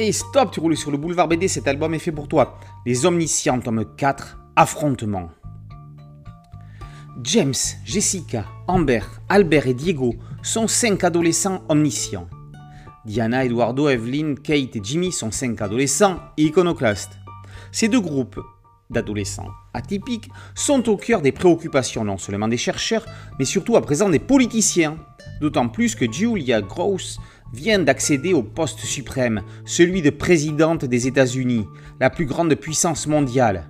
Hey stop, tu roules sur le boulevard BD, cet album est fait pour toi. Les Omniscients, tome 4, Affrontement. James, Jessica, Amber, Albert et Diego sont cinq adolescents omniscients. Diana, Eduardo, Evelyn, Kate et Jimmy sont cinq adolescents iconoclastes. Ces deux groupes d'adolescents atypiques sont au cœur des préoccupations non seulement des chercheurs, mais surtout à présent des politiciens. D'autant plus que Julia Gross vient d'accéder au poste suprême, celui de présidente des États-Unis, la plus grande puissance mondiale.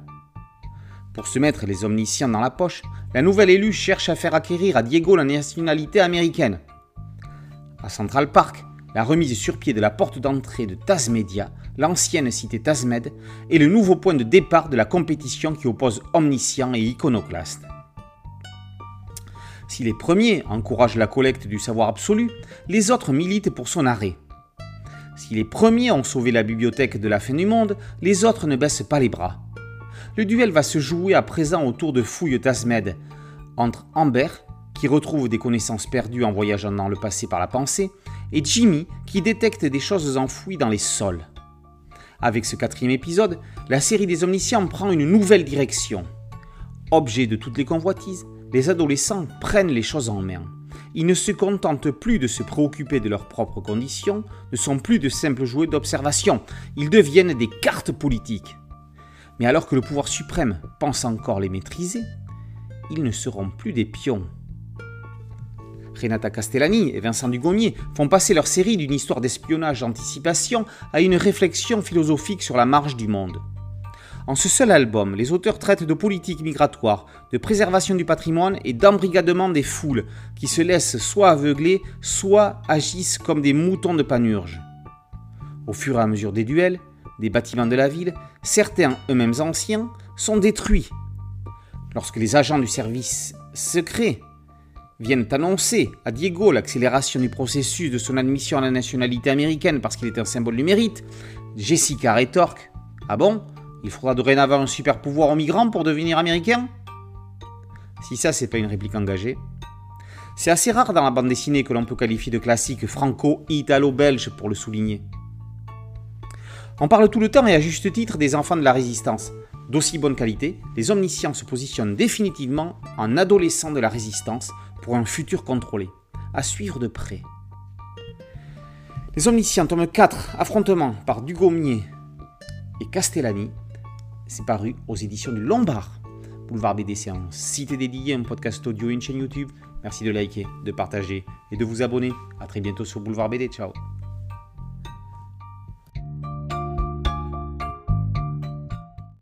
Pour se mettre les omniscients dans la poche, la nouvelle élue cherche à faire acquérir à Diego la nationalité américaine. À Central Park, la remise sur pied de la porte d'entrée de Tasmedia, l'ancienne cité Tasmed, est le nouveau point de départ de la compétition qui oppose omniscients et iconoclastes. Si les premiers encouragent la collecte du savoir absolu, les autres militent pour son arrêt. Si les premiers ont sauvé la bibliothèque de la fin du monde, les autres ne baissent pas les bras. Le duel va se jouer à présent autour de Fouille Tasmed, entre Amber, qui retrouve des connaissances perdues en voyageant dans le passé par la pensée, et Jimmy, qui détecte des choses enfouies dans les sols. Avec ce quatrième épisode, la série des omniscients prend une nouvelle direction. Objet de toutes les convoitises, les adolescents prennent les choses en main. Ils ne se contentent plus de se préoccuper de leurs propres conditions, ne sont plus de simples jouets d'observation, ils deviennent des cartes politiques. Mais alors que le pouvoir suprême pense encore les maîtriser, ils ne seront plus des pions. Renata Castellani et Vincent Dugommier font passer leur série d'une histoire d'espionnage d'anticipation à une réflexion philosophique sur la marge du monde. En ce seul album, les auteurs traitent de politique migratoire, de préservation du patrimoine et d'embrigadement des foules, qui se laissent soit aveugler, soit agissent comme des moutons de panurge. Au fur et à mesure des duels, des bâtiments de la ville, certains eux-mêmes anciens, sont détruits. Lorsque les agents du service secret viennent annoncer à Diego l'accélération du processus de son admission à la nationalité américaine parce qu'il est un symbole du mérite, Jessica rétorque Ah bon? Il faudra dorénavant un super pouvoir aux migrants pour devenir américain Si ça, c'est pas une réplique engagée. C'est assez rare dans la bande dessinée que l'on peut qualifier de classique franco-italo-belge pour le souligner. On parle tout le temps et à juste titre des enfants de la résistance. D'aussi bonne qualité, les omniscients se positionnent définitivement en adolescents de la résistance pour un futur contrôlé, à suivre de près. Les omniscients, tome 4, affrontement par Dugommier et Castellani, c'est paru aux éditions du Lombard. Boulevard BD, c'est un site dédié, un podcast audio et une chaîne YouTube. Merci de liker, de partager et de vous abonner. A très bientôt sur Boulevard BD. Ciao